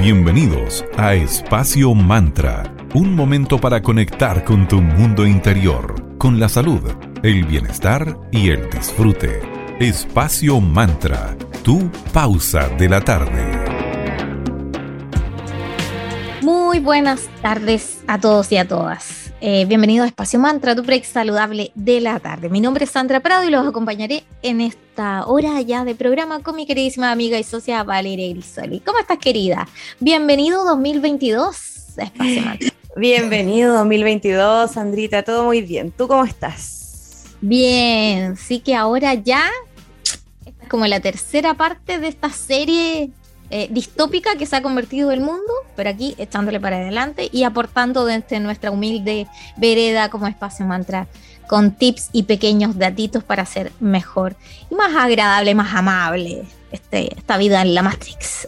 Bienvenidos a Espacio Mantra, un momento para conectar con tu mundo interior, con la salud, el bienestar y el disfrute. Espacio Mantra, tu pausa de la tarde. Muy buenas tardes a todos y a todas. Eh, bienvenido a Espacio Mantra, tu break saludable de la tarde. Mi nombre es Sandra Prado y los acompañaré en esta hora ya de programa con mi queridísima amiga y socia Valeria Grisoli. ¿Cómo estás, querida? Bienvenido 2022 a Espacio Mantra. Bienvenido 2022, Sandrita, todo muy bien. ¿Tú cómo estás? Bien, sí que ahora ya es como la tercera parte de esta serie eh, distópica que se ha convertido el mundo, pero aquí echándole para adelante y aportando desde nuestra humilde vereda como espacio mantra con tips y pequeños datitos para ser mejor y más agradable, más amable este, esta vida en la Matrix.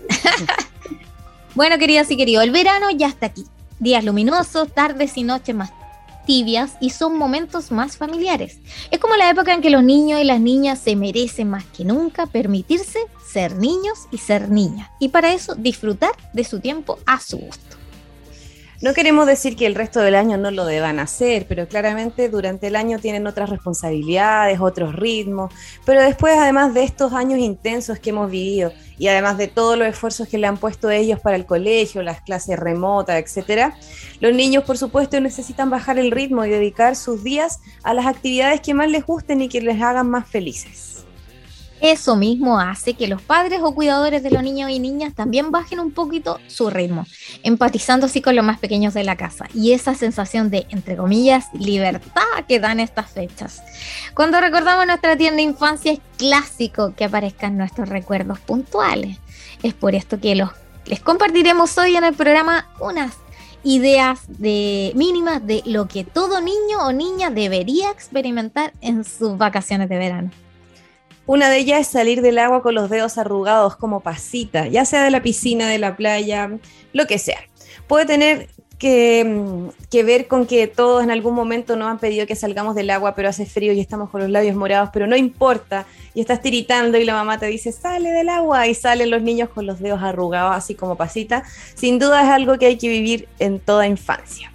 bueno, queridas y queridos, el verano ya está aquí. Días luminosos, tardes y noches más tibias y son momentos más familiares. Es como la época en que los niños y las niñas se merecen más que nunca permitirse ser niños y ser niñas. Y para eso disfrutar de su tiempo a su gusto. No queremos decir que el resto del año no lo deban hacer, pero claramente durante el año tienen otras responsabilidades, otros ritmos, pero después además de estos años intensos que hemos vivido y además de todos los esfuerzos que le han puesto ellos para el colegio, las clases remotas, etcétera, los niños por supuesto necesitan bajar el ritmo y dedicar sus días a las actividades que más les gusten y que les hagan más felices. Eso mismo hace que los padres o cuidadores de los niños y niñas también bajen un poquito su ritmo, empatizando así con los más pequeños de la casa y esa sensación de, entre comillas, libertad que dan estas fechas. Cuando recordamos nuestra tierna infancia es clásico que aparezcan nuestros recuerdos puntuales. Es por esto que los, les compartiremos hoy en el programa unas ideas de, mínimas de lo que todo niño o niña debería experimentar en sus vacaciones de verano. Una de ellas es salir del agua con los dedos arrugados como pasita, ya sea de la piscina, de la playa, lo que sea. Puede tener que, mm, que, ver con que todos en algún momento nos han pedido que salgamos del agua, pero hace frío y estamos con los labios morados, pero no importa, y estás tiritando y la mamá te dice, sale del agua, y salen los niños con los dedos arrugados, así como pasita. Sin duda es algo que hay que vivir en toda infancia.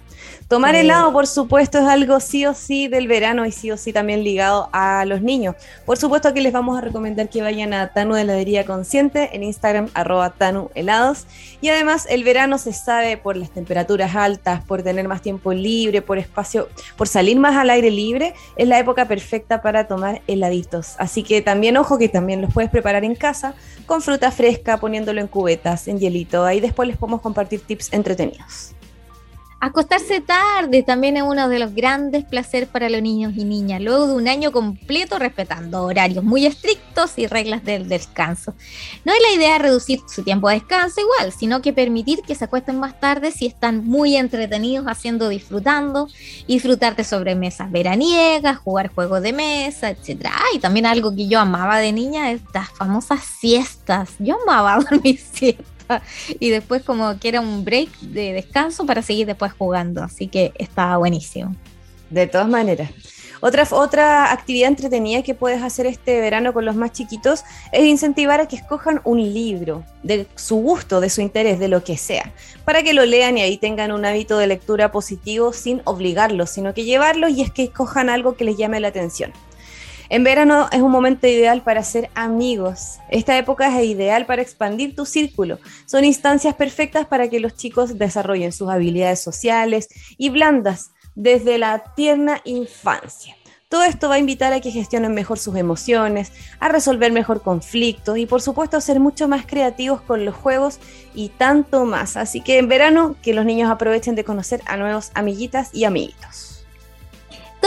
Tomar helado, por supuesto, es algo sí o sí del verano y sí o sí también ligado a los niños. Por supuesto, aquí les vamos a recomendar que vayan a Tanu Heladería Consciente en Instagram, arroba Tanu Helados. Y además, el verano se sabe por las temperaturas altas, por tener más tiempo libre, por espacio, por salir más al aire libre, es la época perfecta para tomar heladitos. Así que también, ojo, que también los puedes preparar en casa con fruta fresca, poniéndolo en cubetas, en hielito. Ahí después les podemos compartir tips entretenidos. Acostarse tarde también es uno de los grandes placeres para los niños y niñas, luego de un año completo respetando horarios muy estrictos y reglas del descanso. No es la idea reducir su tiempo de descanso igual, sino que permitir que se acuesten más tarde si están muy entretenidos haciendo, disfrutando, disfrutar de sobremesas veraniegas, jugar juegos de mesa, etc. y también algo que yo amaba de niña, estas famosas siestas. Yo amaba dormir siestas. y después como que era un break de descanso para seguir después jugando, así que estaba buenísimo. De todas maneras. Otra, otra actividad entretenida que puedes hacer este verano con los más chiquitos es incentivar a que escojan un libro de su gusto, de su interés, de lo que sea, para que lo lean y ahí tengan un hábito de lectura positivo sin obligarlos, sino que llevarlos y es que escojan algo que les llame la atención. En verano es un momento ideal para ser amigos. Esta época es ideal para expandir tu círculo. Son instancias perfectas para que los chicos desarrollen sus habilidades sociales y blandas desde la tierna infancia. Todo esto va a invitar a que gestionen mejor sus emociones, a resolver mejor conflictos y por supuesto a ser mucho más creativos con los juegos y tanto más. Así que en verano que los niños aprovechen de conocer a nuevos amiguitas y amiguitos.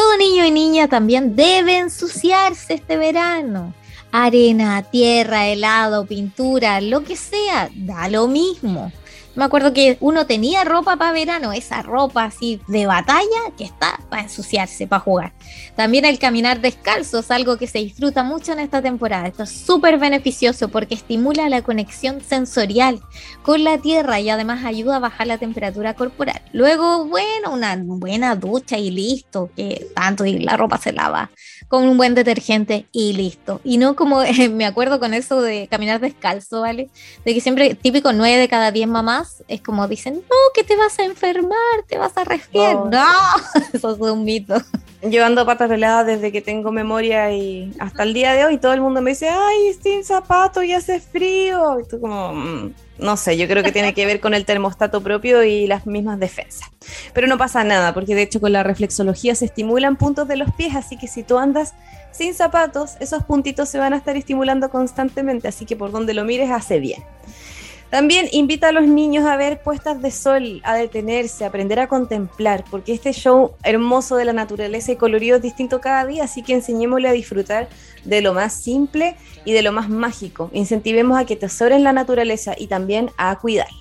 Todo niño y niña también debe ensuciarse este verano. Arena, tierra, helado, pintura, lo que sea, da lo mismo. Me acuerdo que uno tenía ropa para verano, esa ropa así de batalla que está para ensuciarse, para jugar. También el caminar descalzo es algo que se disfruta mucho en esta temporada. Esto es súper beneficioso porque estimula la conexión sensorial con la tierra y además ayuda a bajar la temperatura corporal. Luego, bueno, una buena ducha y listo, que tanto y la ropa se lava con un buen detergente y listo. Y no como me acuerdo con eso de caminar descalzo, ¿vale? De que siempre, típico, nueve de cada diez mamás mamás es como dicen, no, que te vas a enfermar, te vas a resfriar. Oh, no, eso es un mito. Llevando patas peladas desde que tengo memoria y hasta el día de hoy todo el mundo me dice, ay, sin zapatos y hace frío. Y tú como, mm, no sé, yo creo que tiene que ver con el termostato propio y las mismas defensas. Pero no pasa nada, porque de hecho con la reflexología se estimulan puntos de los pies, así que si tú andas sin zapatos, esos puntitos se van a estar estimulando constantemente, así que por donde lo mires hace bien. También invita a los niños a ver puestas de sol, a detenerse, a aprender a contemplar, porque este show hermoso de la naturaleza y colorido es distinto cada día, así que enseñémosle a disfrutar de lo más simple y de lo más mágico. Incentivemos a que tesoren la naturaleza y también a cuidarla.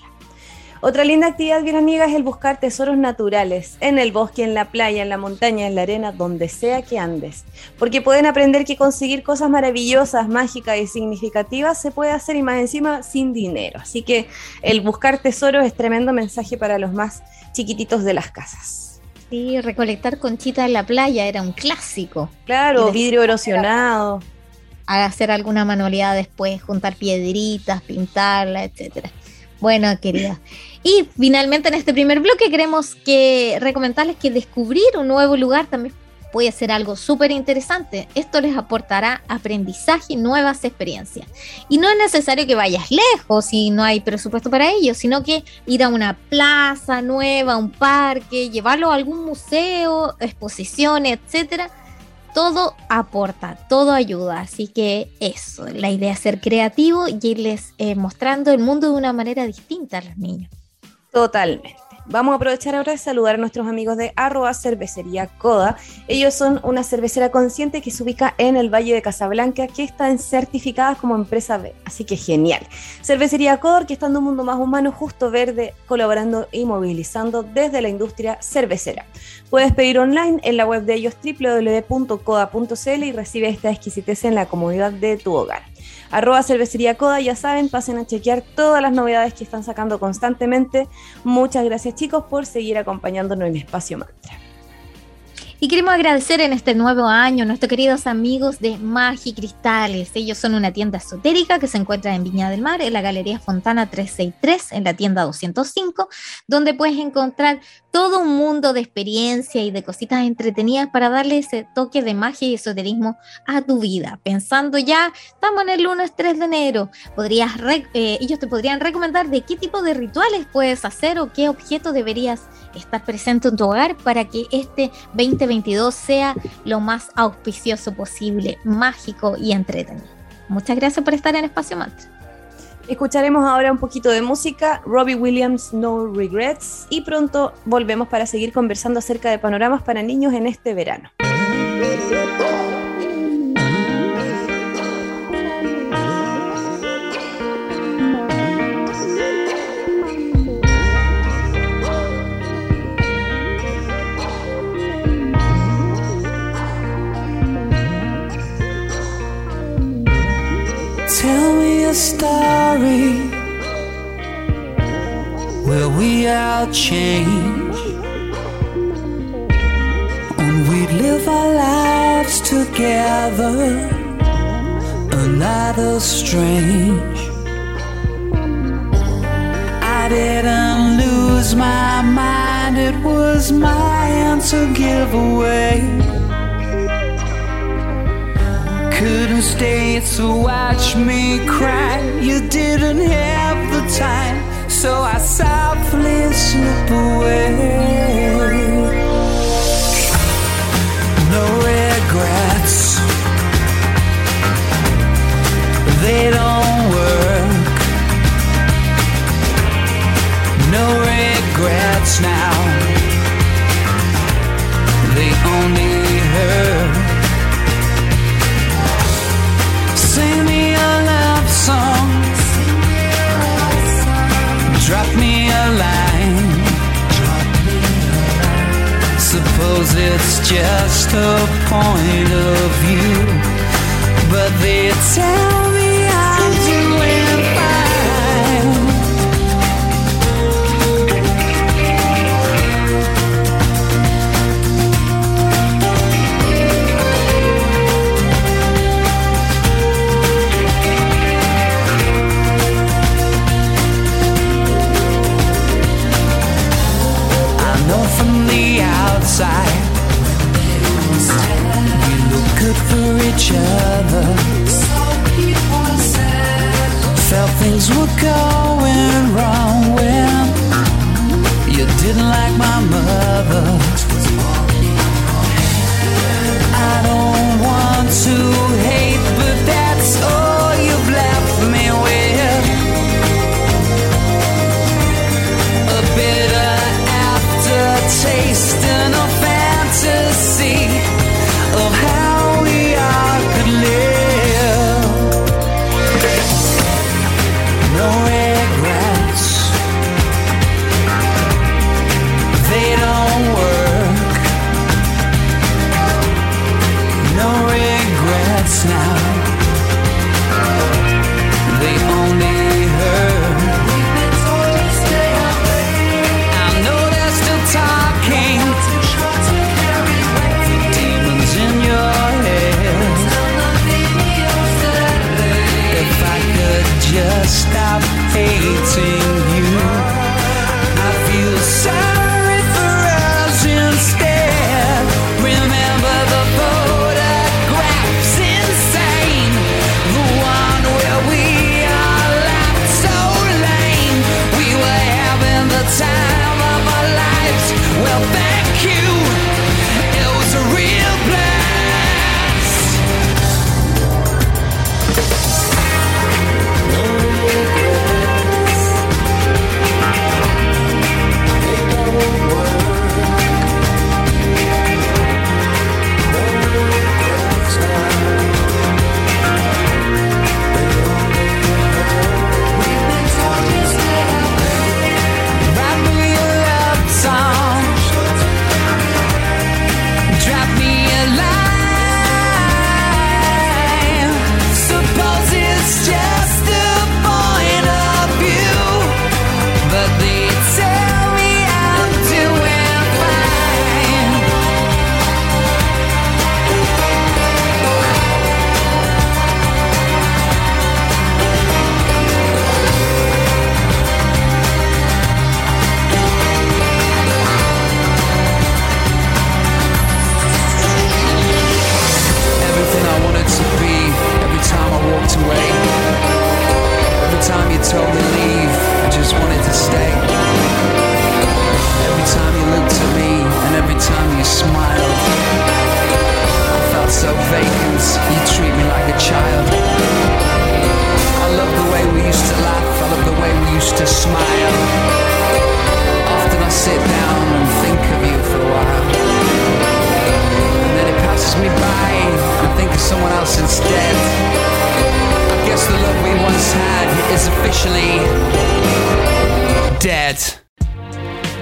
Otra linda actividad veraniega es el buscar tesoros naturales en el bosque, en la playa, en la montaña, en la arena, donde sea que andes. Porque pueden aprender que conseguir cosas maravillosas, mágicas y significativas se puede hacer y más encima sin dinero. Así que el buscar tesoros es tremendo mensaje para los más chiquititos de las casas. Sí, recolectar conchitas en la playa era un clásico. Claro, vidrio erosionado. Hacer alguna manualidad después, juntar piedritas, pintarla, etcétera. Bueno, querida. Y finalmente en este primer bloque queremos que recomendarles que descubrir un nuevo lugar también puede ser algo súper interesante. Esto les aportará aprendizaje y nuevas experiencias. Y no es necesario que vayas lejos si no hay presupuesto para ello, sino que ir a una plaza nueva, un parque, llevarlo a algún museo, exposición, etcétera todo aporta, todo ayuda. Así que eso, la idea es ser creativo y irles eh, mostrando el mundo de una manera distinta a los niños. Totalmente. Vamos a aprovechar ahora de saludar a nuestros amigos de arroba cervecería Coda. Ellos son una cervecera consciente que se ubica en el Valle de Casablanca, que están certificadas como empresa B. Así que genial. Cervecería Coda, que está en un mundo más humano, justo verde, colaborando y movilizando desde la industria cervecera. Puedes pedir online en la web de ellos www.coda.cl y recibe esta exquisitez en la comodidad de tu hogar arroba cervecería Coda, ya saben, pasen a chequear todas las novedades que están sacando constantemente. Muchas gracias chicos por seguir acompañándonos en Espacio Mantra. Y queremos agradecer en este nuevo año a nuestros queridos amigos de Magi Cristales. Ellos son una tienda esotérica que se encuentra en Viña del Mar, en la Galería Fontana 363, en la tienda 205, donde puedes encontrar todo un mundo de experiencia y de cositas entretenidas para darle ese toque de magia y esoterismo a tu vida. Pensando ya, estamos en el lunes 3 de enero, podrías eh, ellos te podrían recomendar de qué tipo de rituales puedes hacer o qué objeto deberías estar presente en tu hogar para que este 2022 sea lo más auspicioso posible, mágico y entretenido. Muchas gracias por estar en Espacio Mantra. Escucharemos ahora un poquito de música, Robbie Williams, No Regrets, y pronto volvemos para seguir conversando acerca de panoramas para niños en este verano. A story where we all change and we live our lives together. Another strange. I didn't lose my mind, it was my answer giveaway couldn't stay to watch me cry. You didn't have the time, so I softly slip away. No regrets, they don't work. No regrets now, they only hurt. Suppose it's just a point of view, but they tell Every time you told me leave, I just wanted to stay. Every time you looked at me and every time you smiled, I felt so vacant. You treat me like a child. I love the way we used to laugh, I love the way we used to smile. Often I sit down and think of you for a while. And then it passes me by I think of someone else instead. The love we once had is officially dead.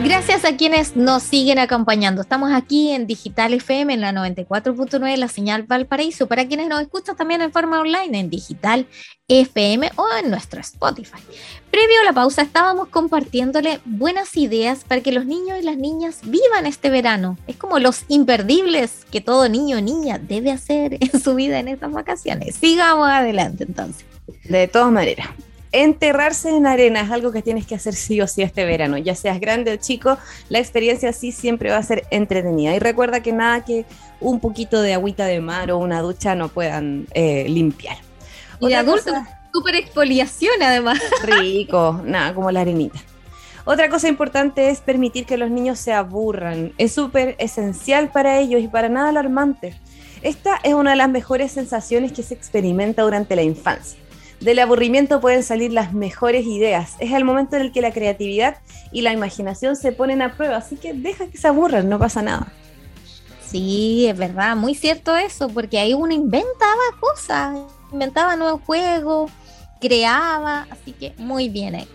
Gracias a quienes nos siguen acompañando. Estamos aquí en Digital FM en la 94.9, la señal Valparaíso. Para quienes nos escuchan también en forma online en Digital FM o en nuestro Spotify. Previo a la pausa estábamos compartiéndole buenas ideas para que los niños y las niñas vivan este verano. Es como los imperdibles que todo niño o niña debe hacer en su vida en estas vacaciones. Sigamos adelante entonces. De todas maneras, enterrarse en arena es algo que tienes que hacer sí o sí este verano. Ya seas grande o chico, la experiencia sí siempre va a ser entretenida. Y recuerda que nada que un poquito de agüita de mar o una ducha no puedan eh, limpiar. Y Otra súper exfoliación además. Rico, nada, como la arenita. Otra cosa importante es permitir que los niños se aburran. Es súper esencial para ellos y para nada alarmante. Esta es una de las mejores sensaciones que se experimenta durante la infancia. Del aburrimiento pueden salir las mejores ideas. Es el momento en el que la creatividad y la imaginación se ponen a prueba, así que deja que se aburran, no pasa nada. Sí, es verdad, muy cierto eso, porque ahí uno inventaba cosas, inventaba nuevos juegos, creaba, así que muy bien ahí.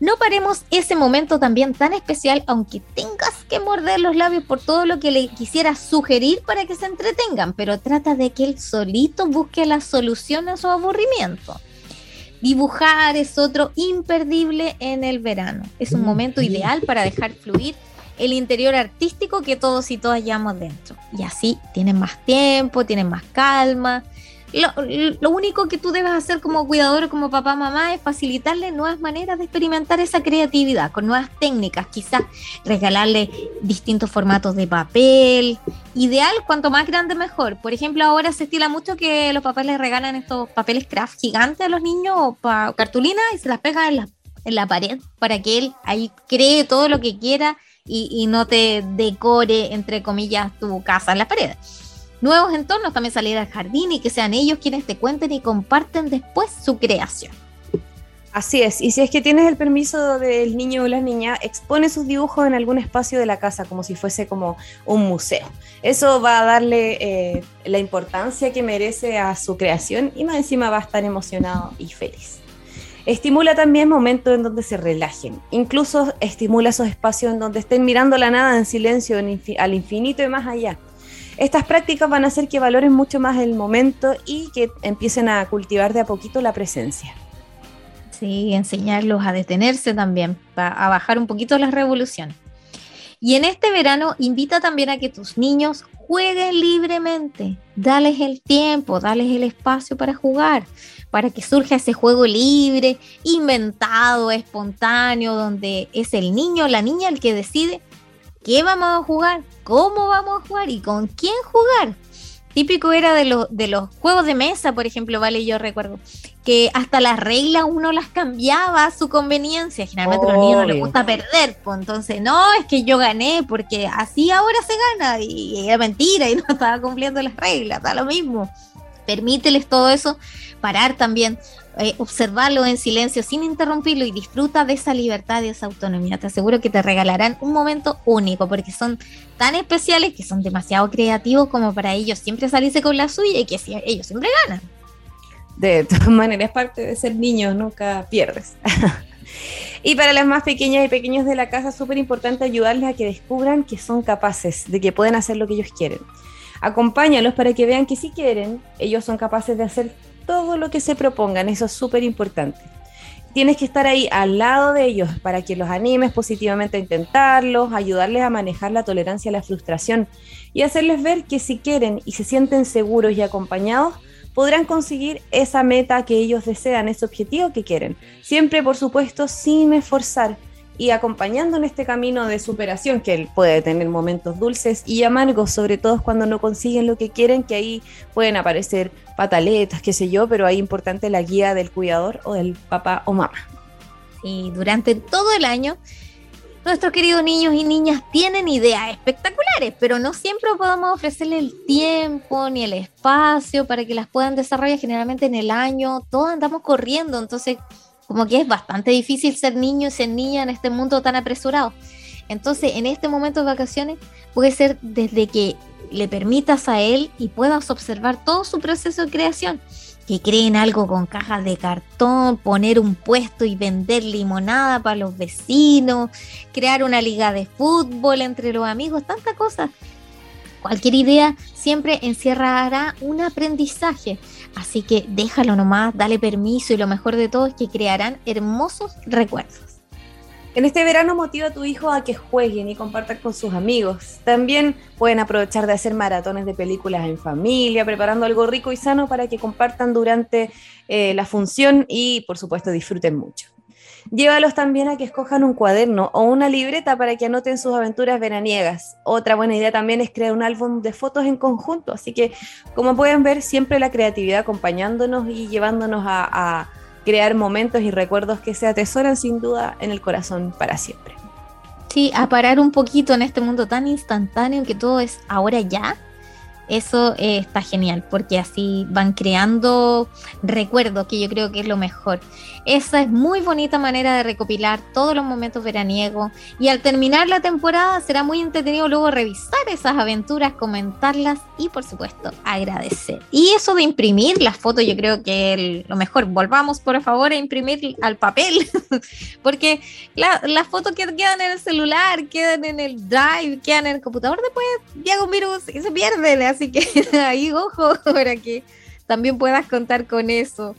No paremos ese momento también tan especial, aunque tengas que morder los labios por todo lo que le quisieras sugerir para que se entretengan, pero trata de que él solito busque la solución a su aburrimiento. Dibujar es otro imperdible en el verano. Es un momento ideal para dejar fluir el interior artístico que todos y todas llevamos dentro. Y así tienen más tiempo, tienen más calma, lo, único que tú debes hacer como cuidador, como papá, mamá, es facilitarle nuevas maneras de experimentar esa creatividad, con nuevas técnicas, quizás regalarle distintos formatos de papel. Ideal, cuanto más grande mejor. Por ejemplo, ahora se estila mucho que los papás les regalan estos papeles craft gigantes a los niños o para cartulina y se las pegan en la, en la pared para que él ahí cree todo lo que quiera y, y no te decore, entre comillas, tu casa en las paredes nuevos entornos, también salir al jardín y que sean ellos quienes te cuenten y comparten después su creación. Así es, y si es que tienes el permiso del niño o la niña, expone sus dibujos en algún espacio de la casa, como si fuese como un museo. Eso va a darle eh, la importancia que merece a su creación y más encima va a estar emocionado y feliz. Estimula también momentos en donde se relajen, incluso estimula esos espacios en donde estén mirando la nada en silencio al infinito y más allá estas prácticas van a hacer que valoren mucho más el momento y que empiecen a cultivar de a poquito la presencia. Sí, enseñarlos a detenerse también, a bajar un poquito las revoluciones. Y en este verano invita también a que tus niños jueguen libremente, dales el tiempo, dales el espacio para jugar, para que surja ese juego libre, inventado, espontáneo, donde es el niño la niña el que decide qué vamos a jugar, cómo vamos a jugar y con quién jugar. Típico era de, los de los juegos de mesa, por ejemplo, vale, yo recuerdo, que hasta las reglas uno las cambiaba a su conveniencia. Generalmente a los niños no les gusta perder, pues entonces, no, es que yo gané, porque así ahora se gana, y, era mentira, y no estaba cumpliendo las reglas, da lo mismo. Permíteles todo eso, parar también, eh, observarlo en silencio sin interrumpirlo y disfruta de esa libertad y esa autonomía. Te aseguro que te regalarán un momento único porque son tan especiales que son demasiado creativos como para ellos siempre salirse con la suya y que ellos siempre ganan. De todas maneras, parte de ser niño, nunca pierdes. y para las más pequeñas y pequeños de la casa, súper importante ayudarles a que descubran que son capaces, de que pueden hacer lo que ellos quieren. Acompáñalos para que vean que si quieren, ellos son capaces de hacer todo lo que se propongan, eso es súper importante. Tienes que estar ahí al lado de ellos para que los animes positivamente a intentarlos, ayudarles a manejar la tolerancia a la frustración y hacerles ver que si quieren y se sienten seguros y acompañados, podrán conseguir esa meta que ellos desean, ese objetivo que quieren. Siempre, por supuesto, sin esforzar y acompañando en este camino de superación, que él puede tener momentos dulces y amargos, sobre todo cuando no consiguen lo que quieren, que ahí pueden aparecer pataletas, qué sé yo, pero ahí importante la guía del cuidador o del papá o mamá. Y durante todo el año, nuestros queridos niños y niñas tienen ideas espectaculares, pero no siempre podemos ofrecerle el tiempo ni el espacio para que las puedan desarrollar. Generalmente en el año todos andamos corriendo, entonces como que es bastante difícil ser niño y ser niña en este mundo tan apresurado. Entonces, en este momento de vacaciones, puede ser desde que le permitas a él y puedas observar todo su proceso de creación. Que creen algo con cajas de cartón, poner un puesto y vender limonada para los vecinos, crear una liga de fútbol entre los amigos, tanta cosa. Cualquier idea siempre encierrará un aprendizaje. Así que déjalo nomás, dale permiso y lo mejor de todo es que crearán hermosos recuerdos. En este verano motiva a tu hijo a que jueguen y compartan con sus amigos. También pueden aprovechar de hacer maratones de películas en familia, preparando algo rico y sano para que compartan durante eh, la función y por supuesto disfruten mucho. Llévalos también a que escojan un cuaderno o una libreta para que anoten sus aventuras veraniegas. Otra buena idea también es crear un álbum de fotos en conjunto. Así que, como pueden ver, siempre la creatividad acompañándonos y llevándonos a, crear momentos y recuerdos que se atesoran sin duda en el corazón para siempre. Sí, a parar un poquito en este mundo tan instantáneo que todo es ahora ya eso eh, está genial porque así van creando recuerdos que yo creo que es lo mejor. Esa es muy bonita manera de recopilar todos los momentos veraniegos y al terminar la temporada será muy entretenido luego revisar esas aventuras, comentarlas y por supuesto agradecer. Y eso de imprimir las fotos yo creo que lo mejor. Volvamos por favor a imprimir al papel porque las fotos que quedan en el celular, quedan en el drive, quedan en el computador, después llega un virus y se pierden. Que ahí, ojo, para que también puedas contar con eso.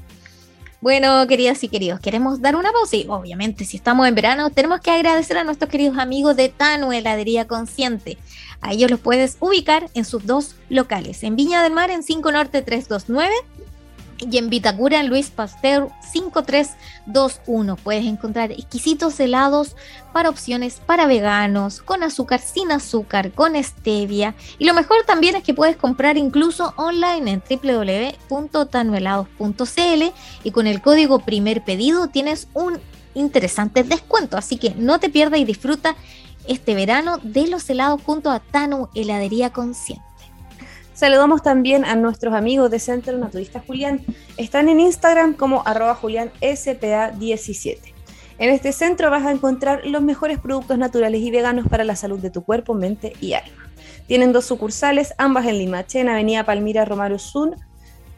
Bueno, queridas y queridos, queremos dar una pausa y obviamente si estamos en verano tenemos que agradecer a nuestros queridos amigos de Tanu Heladería Consciente. A ellos los puedes ubicar en sus dos locales, en Viña del Mar en 5 Norte 329 y en Vitacura, Luis Pasteur 5321. Puedes encontrar exquisitos helados para opciones para veganos, con azúcar, sin azúcar, con stevia. Y lo mejor también es que puedes comprar incluso online en www.tanuelados.cl y con el código primer pedido tienes un interesante descuento. Así que no te pierdas y disfruta este verano de los helados junto a Tanu Heladería Consciente. Saludamos también a nuestros amigos de Centro Naturista Julián. Están en Instagram como arroba julianspa17. En este centro vas a encontrar los mejores productos naturales y veganos para la salud de tu cuerpo, mente y alma. Tienen dos sucursales, ambas en Limache, en Avenida Palmira Romero Sun,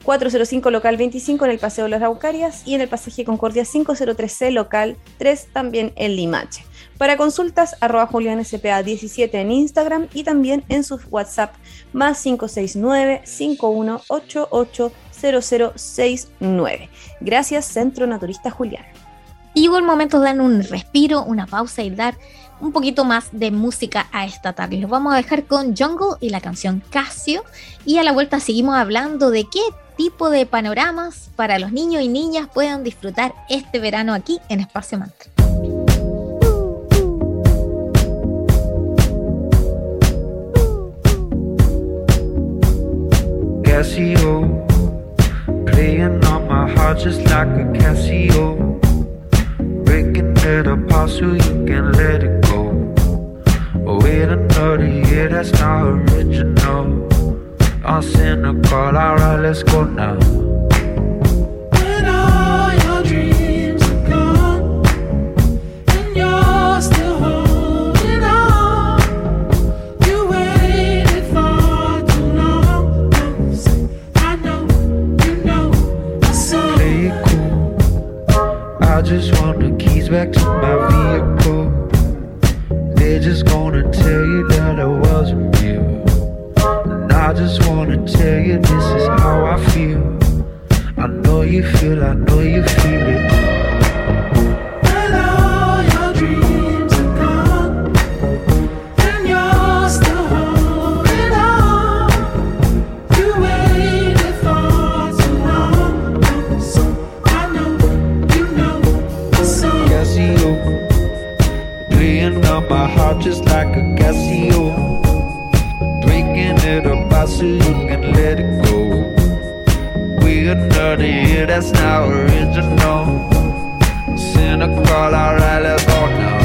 405 local 25 en el Paseo de las Araucarias y en el Pasaje Concordia 503C local 3 también en Limache. Para consultas, arroba julianspa17 en Instagram y también en su WhatsApp más 569-5188-0069. Gracias, Centro Naturista Julián. Llegó el momento de dar un respiro, una pausa y dar un poquito más de música a esta tarde. Los vamos a dejar con Jungle y la canción Casio. Y a la vuelta seguimos hablando de qué tipo de panoramas para los niños y niñas puedan disfrutar este verano aquí en Espacio Mantra. Casio, playing on my heart just like a Casio, breaking it apart so you can let it go. Oh, wait another year, that's not original. I'm cynical, alright, let's go now. Just want the keys back to my let it go. We're year that's not original. Cynical, alright, let's go now.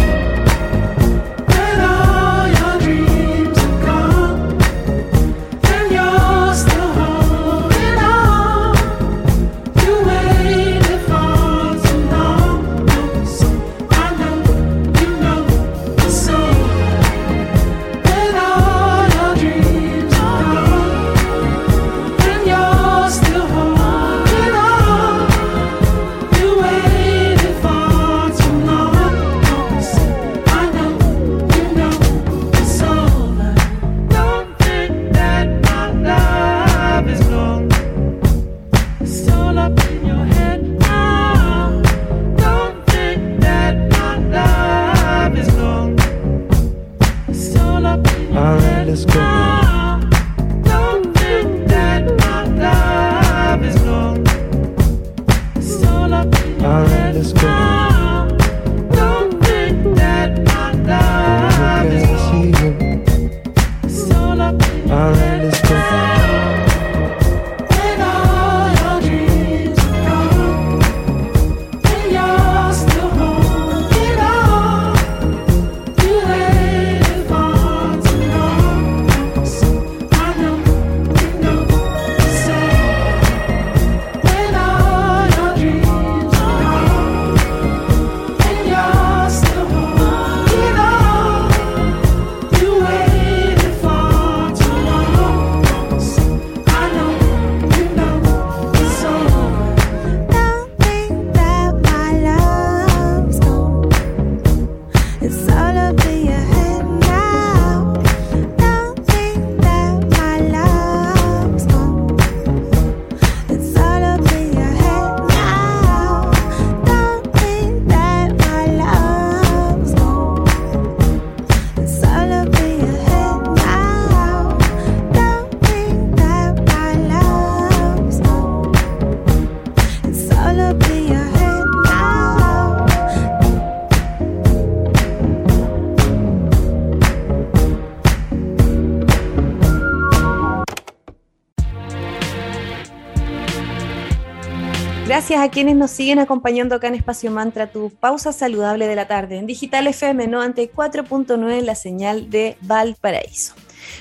A quienes nos siguen acompañando acá en Espacio Mantra, tu pausa saludable de la tarde, en Digital FM 94.9, la señal de Valparaíso.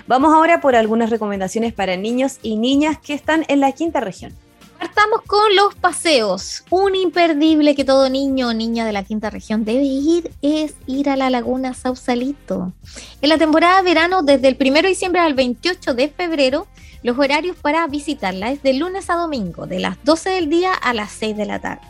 Vamos ahora por algunas recomendaciones para niños y niñas que están en la quinta región. Partamos con los paseos. Un imperdible que todo niño o niña de la quinta región debe ir es ir a la laguna Sausalito. En la temporada de verano, desde el 1 de diciembre al 28 de febrero, los horarios para visitarla es de lunes a domingo, de las 12 del día a las 6 de la tarde.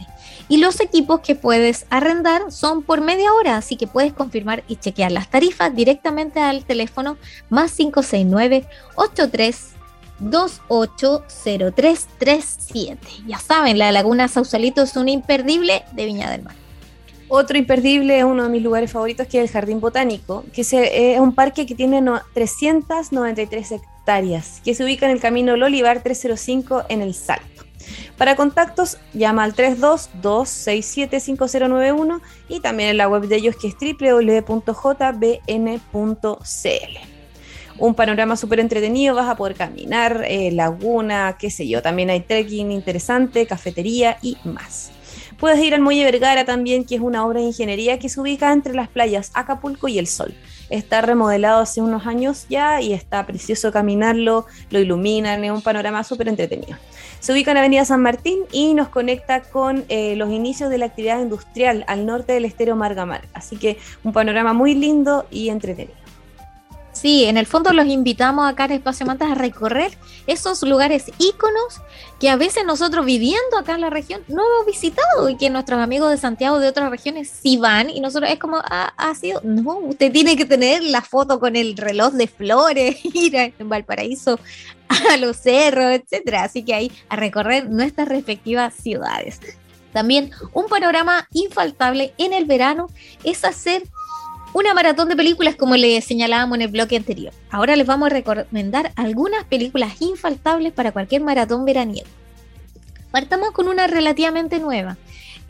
Y los equipos que puedes arrendar son por media hora, así que puedes confirmar y chequear las tarifas directamente al teléfono más 569 83 280337. Ya saben, la Laguna Sausalito es un imperdible de Viña del Mar. Otro imperdible es uno de mis lugares favoritos, que es el Jardín Botánico, que se- es un parque que tiene no- 393 hectáreas, que se ubica en el camino El Olivar 305 en El Salto. Para contactos, llama al 322-267-5091 y también en la web de ellos que es www.jbn.cl. Un panorama súper entretenido, vas a poder caminar, eh, laguna, qué sé yo, también hay trekking interesante, cafetería y más. Puedes ir al Muelle Vergara también, que es una obra de ingeniería que se ubica entre las playas Acapulco y El Sol. Está remodelado hace unos años ya y está precioso caminarlo, lo iluminan, es un panorama súper entretenido. Se ubica en Avenida San Martín y nos conecta con eh, los inicios de la actividad industrial al norte del estero Margamar. Así que un panorama muy lindo y entretenido. Sí, en el fondo los invitamos acá en Espacio Mantas a recorrer esos lugares íconos que a veces nosotros viviendo acá en la región no hemos visitado y que nuestros amigos de Santiago de otras regiones sí van y nosotros es como, ah, ha sido, no, usted tiene que tener la foto con el reloj de flores, ir a Valparaíso a los cerros, etcétera. Así que ahí a recorrer nuestras respectivas ciudades. También un panorama infaltable en el verano es hacer una maratón de películas como le señalábamos en el bloque anterior. Ahora les vamos a recomendar algunas películas infaltables para cualquier maratón veraniego. Partamos con una relativamente nueva.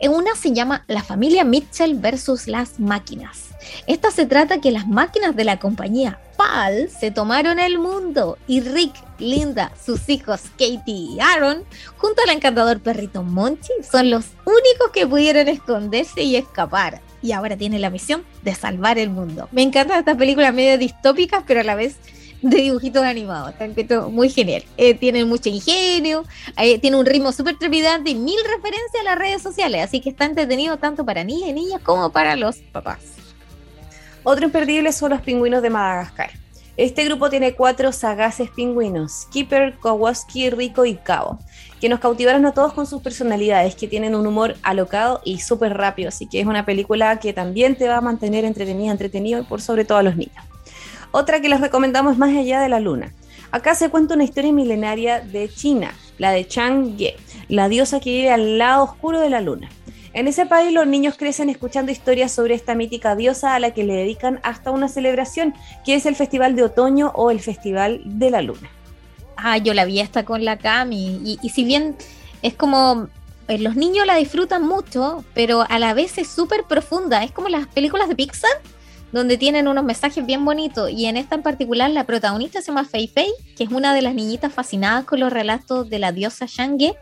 En Una se llama La familia Mitchell versus las máquinas. Esta se trata que las máquinas de la compañía PAL se tomaron el mundo y Rick, Linda, sus hijos Katie y Aaron, junto al encantador perrito Monchi, son los únicos que pudieron esconderse y escapar. Y ahora tienen la misión de salvar el mundo. Me encantan estas películas medio distópicas, pero a la vez de dibujitos animados. Muy genial. Eh, tienen mucho ingenio, eh, tiene un ritmo súper trepidante y mil referencias a las redes sociales. Así que está entretenido tanto para niñas y niñas como para los papás. Otro imperdible son los pingüinos de Madagascar. Este grupo tiene cuatro sagaces pingüinos, Skipper, Kowalski, Rico y Cabo, que nos cautivaron a todos con sus personalidades, que tienen un humor alocado y súper rápido, así que es una película que también te va a mantener entretenida, entretenido y por sobre todo a los niños. Otra que les recomendamos Más allá de la luna. Acá se cuenta una historia milenaria de China, la de Chang'e, la diosa que vive al lado oscuro de la luna. En ese país los niños crecen escuchando historias sobre esta mítica diosa a la que le dedican hasta una celebración, que es el Festival de Otoño o el Festival de la Luna. Ah, yo la vi hasta con la Cami. Y, si bien es como. eh, los niños la disfrutan mucho, pero a la vez es súper profunda. Es como las películas de Pixar, donde tienen unos mensajes bien bonitos. Y en esta en particular, la protagonista se llama Fei Fei, que es una de las niñitas fascinadas con los relatos de la diosa Shangye.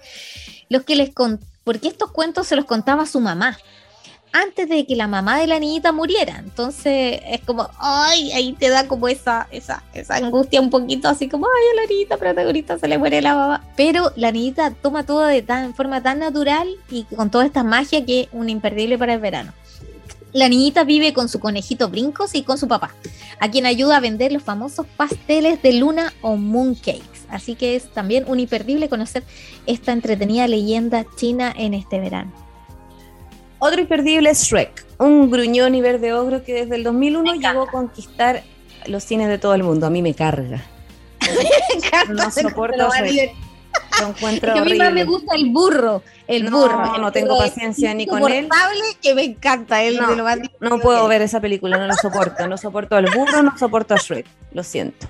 Los que les con- porque estos cuentos se los contaba su mamá. Antes de que la mamá de la niñita muriera. Entonces es como, ay, ahí te da como esa, esa, esa angustia un poquito, así como, ay, a la niñita protagonista se le muere la mamá. Pero la niñita toma todo de tan, forma tan natural y con toda esta magia que es un imperdible para el verano. La niñita vive con su conejito Brincos y con su papá, a quien ayuda a vender los famosos pasteles de luna o mooncakes. Así que es también un imperdible conocer esta entretenida leyenda china en este verano. Otro imperdible es Shrek, un gruñón y verde ogro que desde el 2001 Me llegó a conquistar los cines de todo el mundo. A mí me carga. No soporto Shrek. Lo encuentro Es que a mí más me gusta el burro, el No, burro. no tengo paciencia ni con él. que me encanta él. No, lo No puedo ver esa película, no la soporto. No soporto al burro, no soporto a Shrek. Lo siento.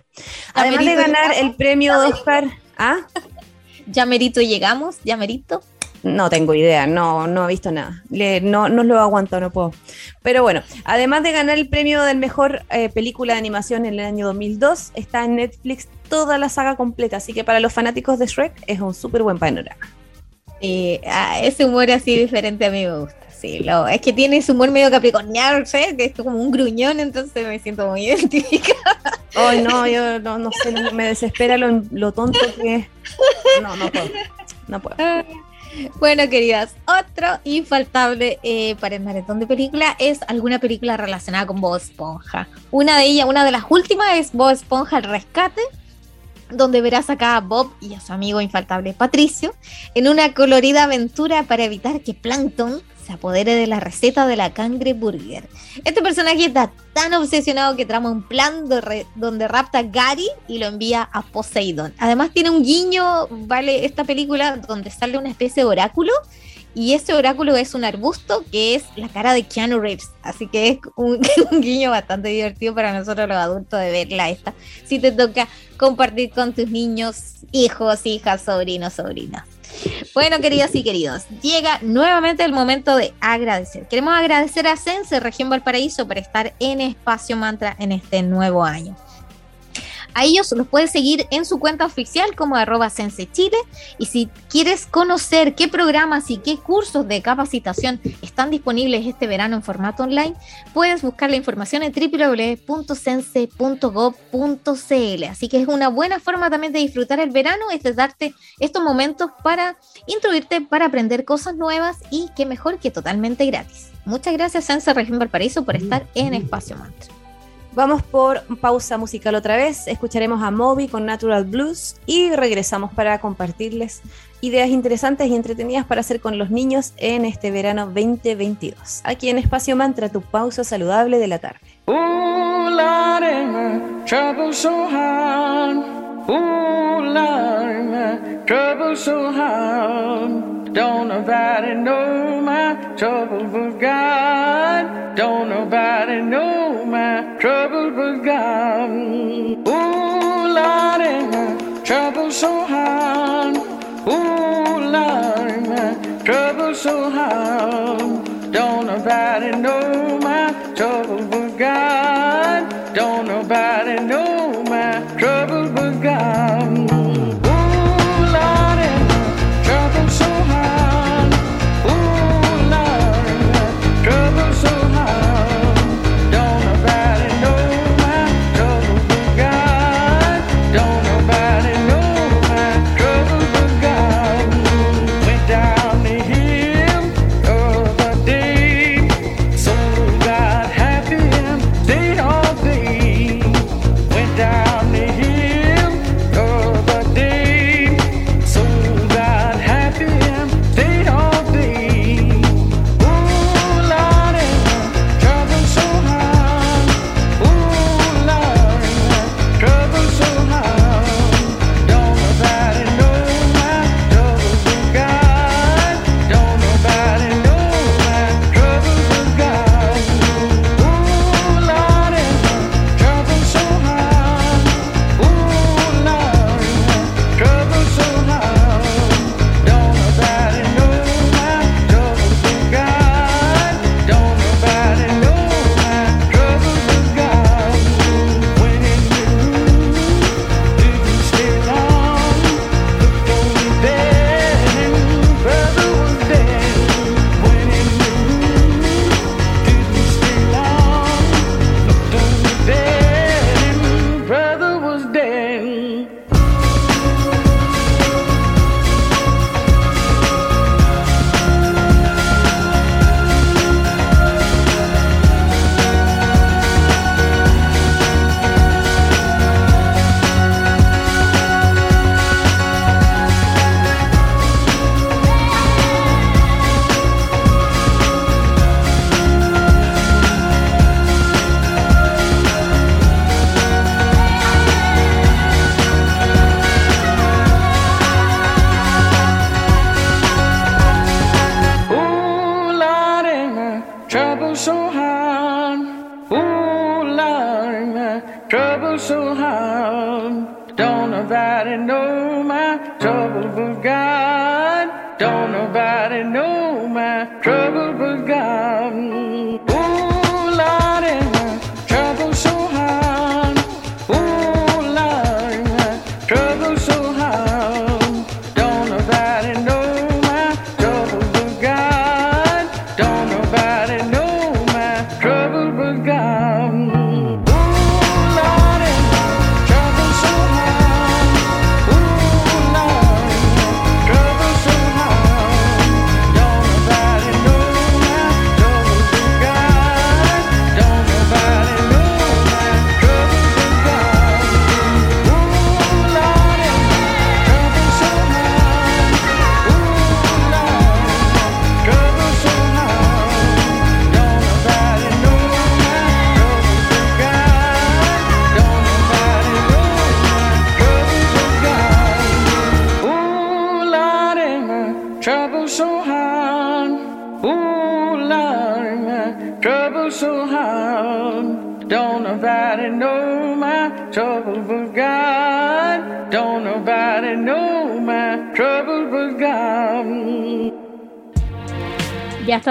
Además de ganar el premio Oscar. ¿Ah? Ya merito llegamos, ya merito. No tengo idea, no, no he visto nada. Le- no, no lo aguanto, no puedo. Pero bueno, además de ganar el premio del mejor eh, película de animación en el año 2002, está en Netflix toda la saga completa. Así que para los fanáticos de Shrek es un súper buen panorama. Sí, ah, ese humor así diferente a mí me gusta. Sí, lo, es que tiene ese humor medio capricorniano, ¿sabes? Que es como un gruñón, entonces me siento muy identificada. Ay, no, yo no, no sé, me desespera lo, lo tonto que es. No, no puedo. No puedo. Bueno, queridas, otro infaltable eh, para el maratón de película es alguna película relacionada con Bob Esponja. Una de ellas, una de las últimas es Bob Esponja El Rescate, donde verás acá a Bob y a su amigo infaltable Patricio en una colorida aventura para evitar que Plankton se apodere de la receta de la cangre burger. Este personaje está tan obsesionado que trama un plan donde rapta a Gary y lo envía a Poseidon. Además tiene un guiño, vale, esta película donde sale una especie de oráculo y ese oráculo es un arbusto que es la cara de Keanu Reeves. Así que es un, un guiño bastante divertido para nosotros los adultos de verla esta. Si te toca compartir con tus niños, hijos, hijas, sobrinos, sobrinas. Bueno, queridas y queridos, llega nuevamente el momento de agradecer. Queremos agradecer a Sense Región Valparaíso por estar en Espacio Mantra en este nuevo año. A ellos los puedes seguir en su cuenta oficial como arroba Sense Chile. Y si quieres conocer qué programas y qué cursos de capacitación están disponibles este verano en formato online, puedes buscar la información en www.sense.gov.cl. Así que es una buena forma también de disfrutar el verano, es de darte estos momentos para instruirte, para aprender cosas nuevas y qué mejor que totalmente gratis. Muchas gracias, Sense Región Valparaíso, por estar en Espacio Mantra. Vamos por pausa musical otra vez. Escucharemos a Moby con Natural Blues y regresamos para compartirles ideas interesantes y entretenidas para hacer con los niños en este verano 2022. Aquí en Espacio Mantra, tu pausa saludable de la tarde. Trouble so hard. Trouble so hard. Don't nobody know my trouble but God. Don't nobody know my trouble but God. Ooh, Lordy, my trouble so hard. Ooh, Lordy, my trouble so hard. Don't nobody know my trouble but God. Don't nobody know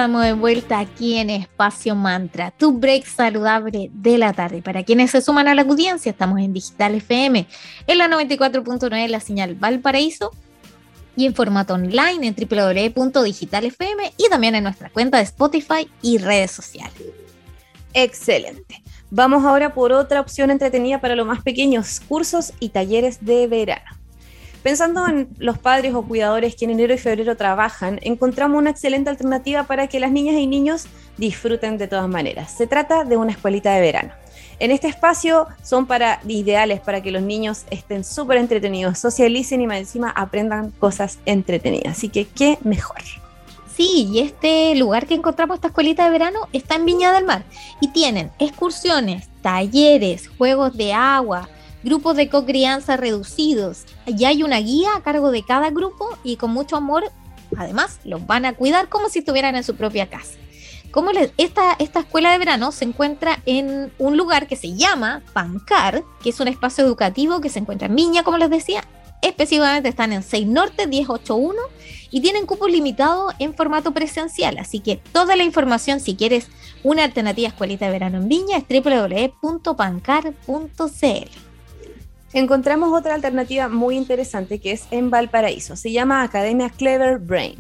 estamos de vuelta aquí en Espacio Mantra, tu break saludable de la tarde. Para quienes se suman a la audiencia, estamos en Digital FM, en la 94.9, la señal Valparaíso, y en formato online en www.digitalfm y también en nuestra cuenta de Spotify y redes sociales. Excelente. Vamos ahora por otra opción entretenida para los más pequeños, cursos y talleres de verano. Pensando en los padres o cuidadores que en enero y febrero trabajan, encontramos una excelente alternativa para que las niñas y niños disfruten de todas maneras. Se trata de una escuelita de verano. En este espacio son para ideales para que los niños estén súper entretenidos, socialicen y más encima aprendan cosas entretenidas. Así que qué mejor. Sí, y este lugar que encontramos, esta escuelita de verano, está en Viña del Mar. Y tienen excursiones, talleres, juegos de agua, grupos de cocrianza reducidos. Y hay una guía a cargo de cada grupo y con mucho amor, además, los van a cuidar como si estuvieran en su propia casa. Como esta, esta escuela de verano se encuentra en un lugar que se llama Pancar, que es un espacio educativo que se encuentra en Viña, como les decía. Específicamente están en 6 Norte 1081 y tienen cupo limitado en formato presencial. Así que toda la información, si quieres una alternativa escuelita de verano en Viña, es www.pancar.cl. Encontramos otra alternativa muy interesante que es en Valparaíso. Se llama Academia Clever Brain.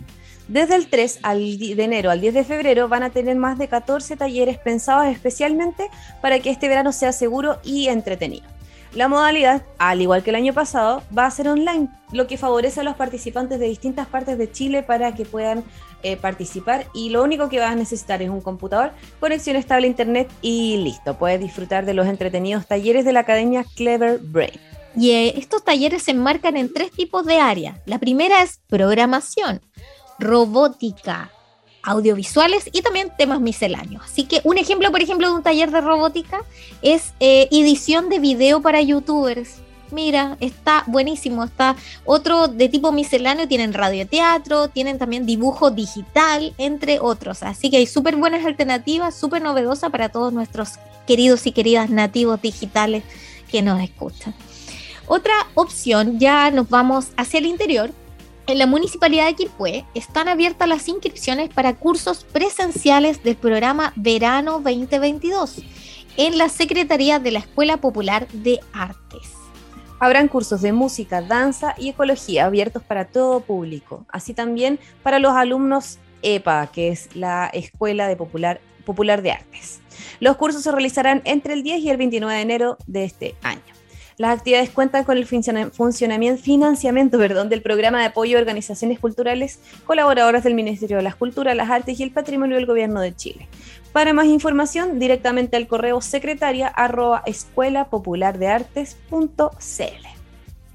Desde el 3 al di- de enero al 10 de febrero van a tener más de 14 talleres pensados especialmente para que este verano sea seguro y entretenido. La modalidad, al igual que el año pasado, va a ser online, lo que favorece a los participantes de distintas partes de Chile para que puedan eh, participar y lo único que vas a necesitar es un computador, conexión estable a internet y listo, puedes disfrutar de los entretenidos talleres de la Academia Clever Brain. Y eh, estos talleres se enmarcan en tres tipos de áreas. La primera es programación, robótica, audiovisuales y también temas misceláneos. Así que un ejemplo, por ejemplo, de un taller de robótica es eh, edición de video para youtubers. Mira, está buenísimo. Está otro de tipo misceláneo, tienen radioteatro, tienen también dibujo digital, entre otros. Así que hay súper buenas alternativas, súper novedosas para todos nuestros queridos y queridas nativos digitales que nos escuchan. Otra opción, ya nos vamos hacia el interior. En la municipalidad de Quilpué están abiertas las inscripciones para cursos presenciales del programa Verano 2022 en la Secretaría de la Escuela Popular de Artes. Habrán cursos de música, danza y ecología abiertos para todo público, así también para los alumnos EPA, que es la Escuela de Popular, Popular de Artes. Los cursos se realizarán entre el 10 y el 29 de enero de este año. Las actividades cuentan con el funciona- funcionamiento, financiamiento perdón, del programa de apoyo a organizaciones culturales colaboradoras del Ministerio de las Culturas, las Artes y el Patrimonio del Gobierno de Chile. Para más información, directamente al correo secretaria arroba escuelapopulardeartes.cl.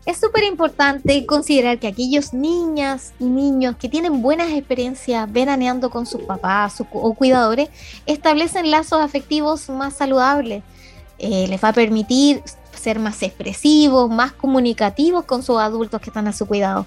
Es súper importante considerar que aquellos niñas y niños que tienen buenas experiencias veraneando con sus papás o, cuidadores establecen lazos afectivos más saludables. Eh, les va a permitir ser más expresivos, más comunicativos con sus adultos que están a su cuidado.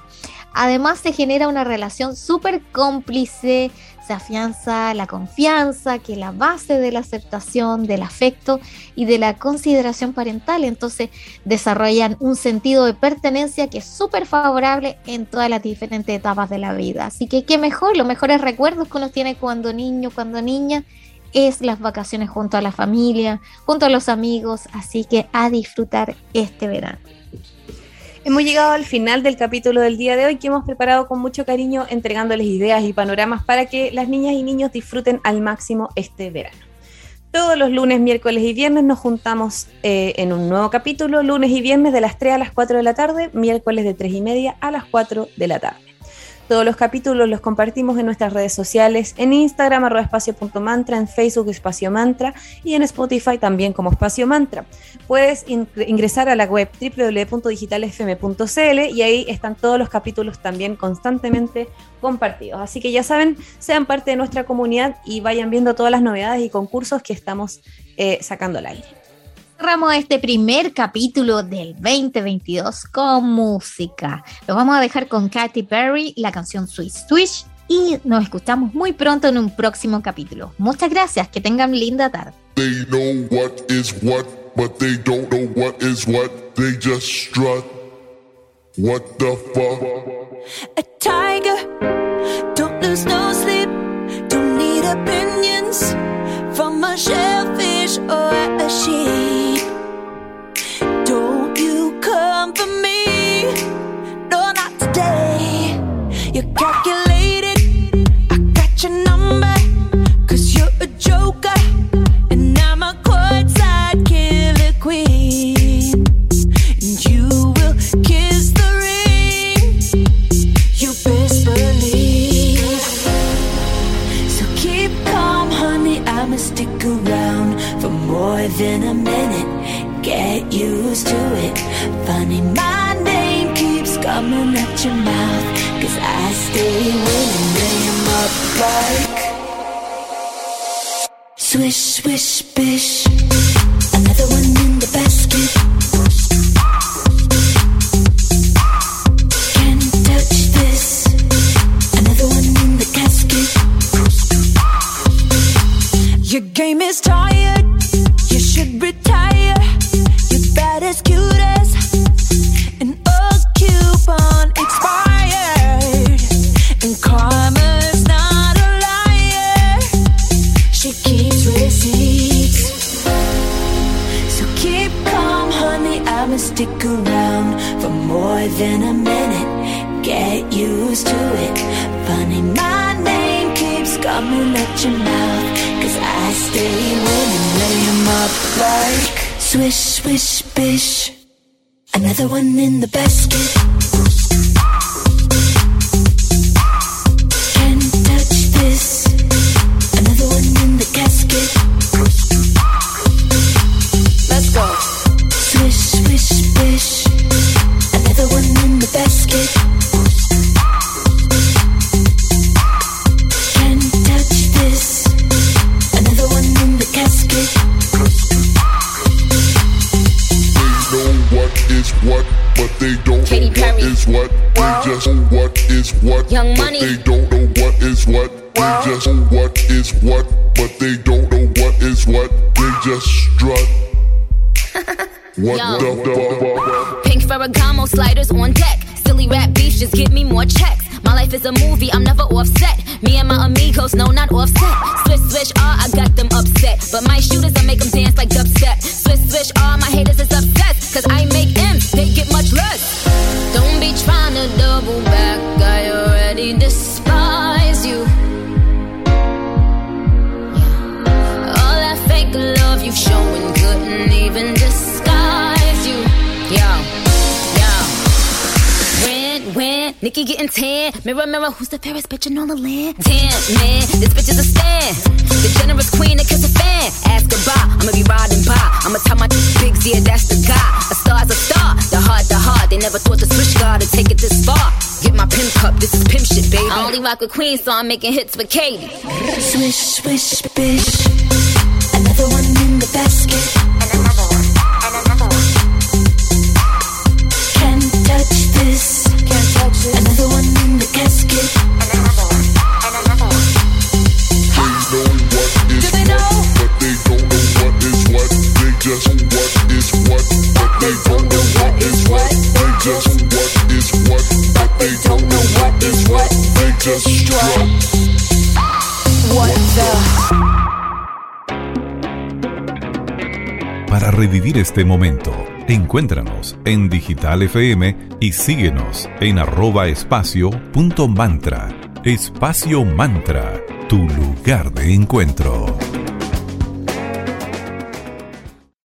Además se genera una relación súper cómplice, se afianza la confianza, que es la base de la aceptación, del afecto y de la consideración parental. Entonces desarrollan un sentido de pertenencia que es súper favorable en todas las diferentes etapas de la vida. Así que qué mejor, los mejores recuerdos que uno tiene cuando niño, cuando niña, es las vacaciones junto a la familia, junto a los amigos. Así que a disfrutar este verano. Hemos llegado al final del capítulo del día de hoy que hemos preparado con mucho cariño, entregándoles ideas y panoramas para que las niñas y niños disfruten al máximo este verano. Todos los lunes, miércoles y viernes nos juntamos eh, en un nuevo capítulo, lunes y viernes de las 3 a las 4 de la tarde, miércoles de 3 y media a las 4 de la tarde. Todos los capítulos los compartimos en nuestras redes sociales, en Instagram arroba espacio.mantra, en Facebook espacio mantra y en Spotify también como espacio mantra. Puedes in- ingresar a la web www.digitalfm.cl y ahí están todos los capítulos también constantemente compartidos. Así que ya saben, sean parte de nuestra comunidad y vayan viendo todas las novedades y concursos que estamos eh, sacando al aire. Cerramos este primer capítulo del 2022 con música. Lo vamos a dejar con Katy Perry, la canción Swish Swish. Y nos escuchamos muy pronto en un próximo capítulo. Muchas gracias, que tengan linda tarde. They know what is what, but they don't know what is what. They just strut. What the fuck? a tiger. Don't lose no than a minute. Get used to it. Funny, my name keeps coming at your mouth. Cause I stay winning, 'em up like. Swish, swish, bish. Another one in the basket. Can't touch this. Another one in the casket. Your game is tired. Than a minute. Get used to it. Funny, my name keeps coming at your mouth. Cause I stay winning, lay 'em up like swish, swish, bish. Another one in the basket. Is what, Young but Money. they don't know what is what. They just know what is what, but they don't know what is what. They just strut. what Yo. the fuck? Pink Ferragamo sliders on deck. Silly rap beefs just give me more checks. My life is a movie, I'm never offset. Me and my amigos, no, not offset. Swish, swish, ah, I got them upset. But my shooters, I make them dance like dubstep. Swish, swish, ah, my haters is obsessed. Cause I make M's, they get much less. Don't be trying to double back, I already despise you. All that fake love you showing couldn't even disguise you. Yo, yo. When, when, Nikki getting tan. Mirror, mirror, who's the fairest bitch in all the land? Tan, man, this bitch is a stand. The generous queen that kiss a fan. Ask goodbye, I'ma be riding by. I'ma tell my bigs, yeah, that's the guy. A star's a star, the heart, the heart. They never thought the switch guard to take it this far. Get my pimp cup, this is pimp shit, baby. I only rock with queens, so I'm making hits with Katie. Swish, swish, bish. Another one in the basket. And another one. And another one. Can't touch this. Can't touch this. Another one in the casket. And another one. And another one. They know what is Do they what, know? but they don't know what is what. They just what is what, but they don't know what is what. They just Para revivir este momento, Encuéntranos en Digital FM y síguenos en arroba espacio punto mantra. Espacio Mantra, tu lugar de encuentro.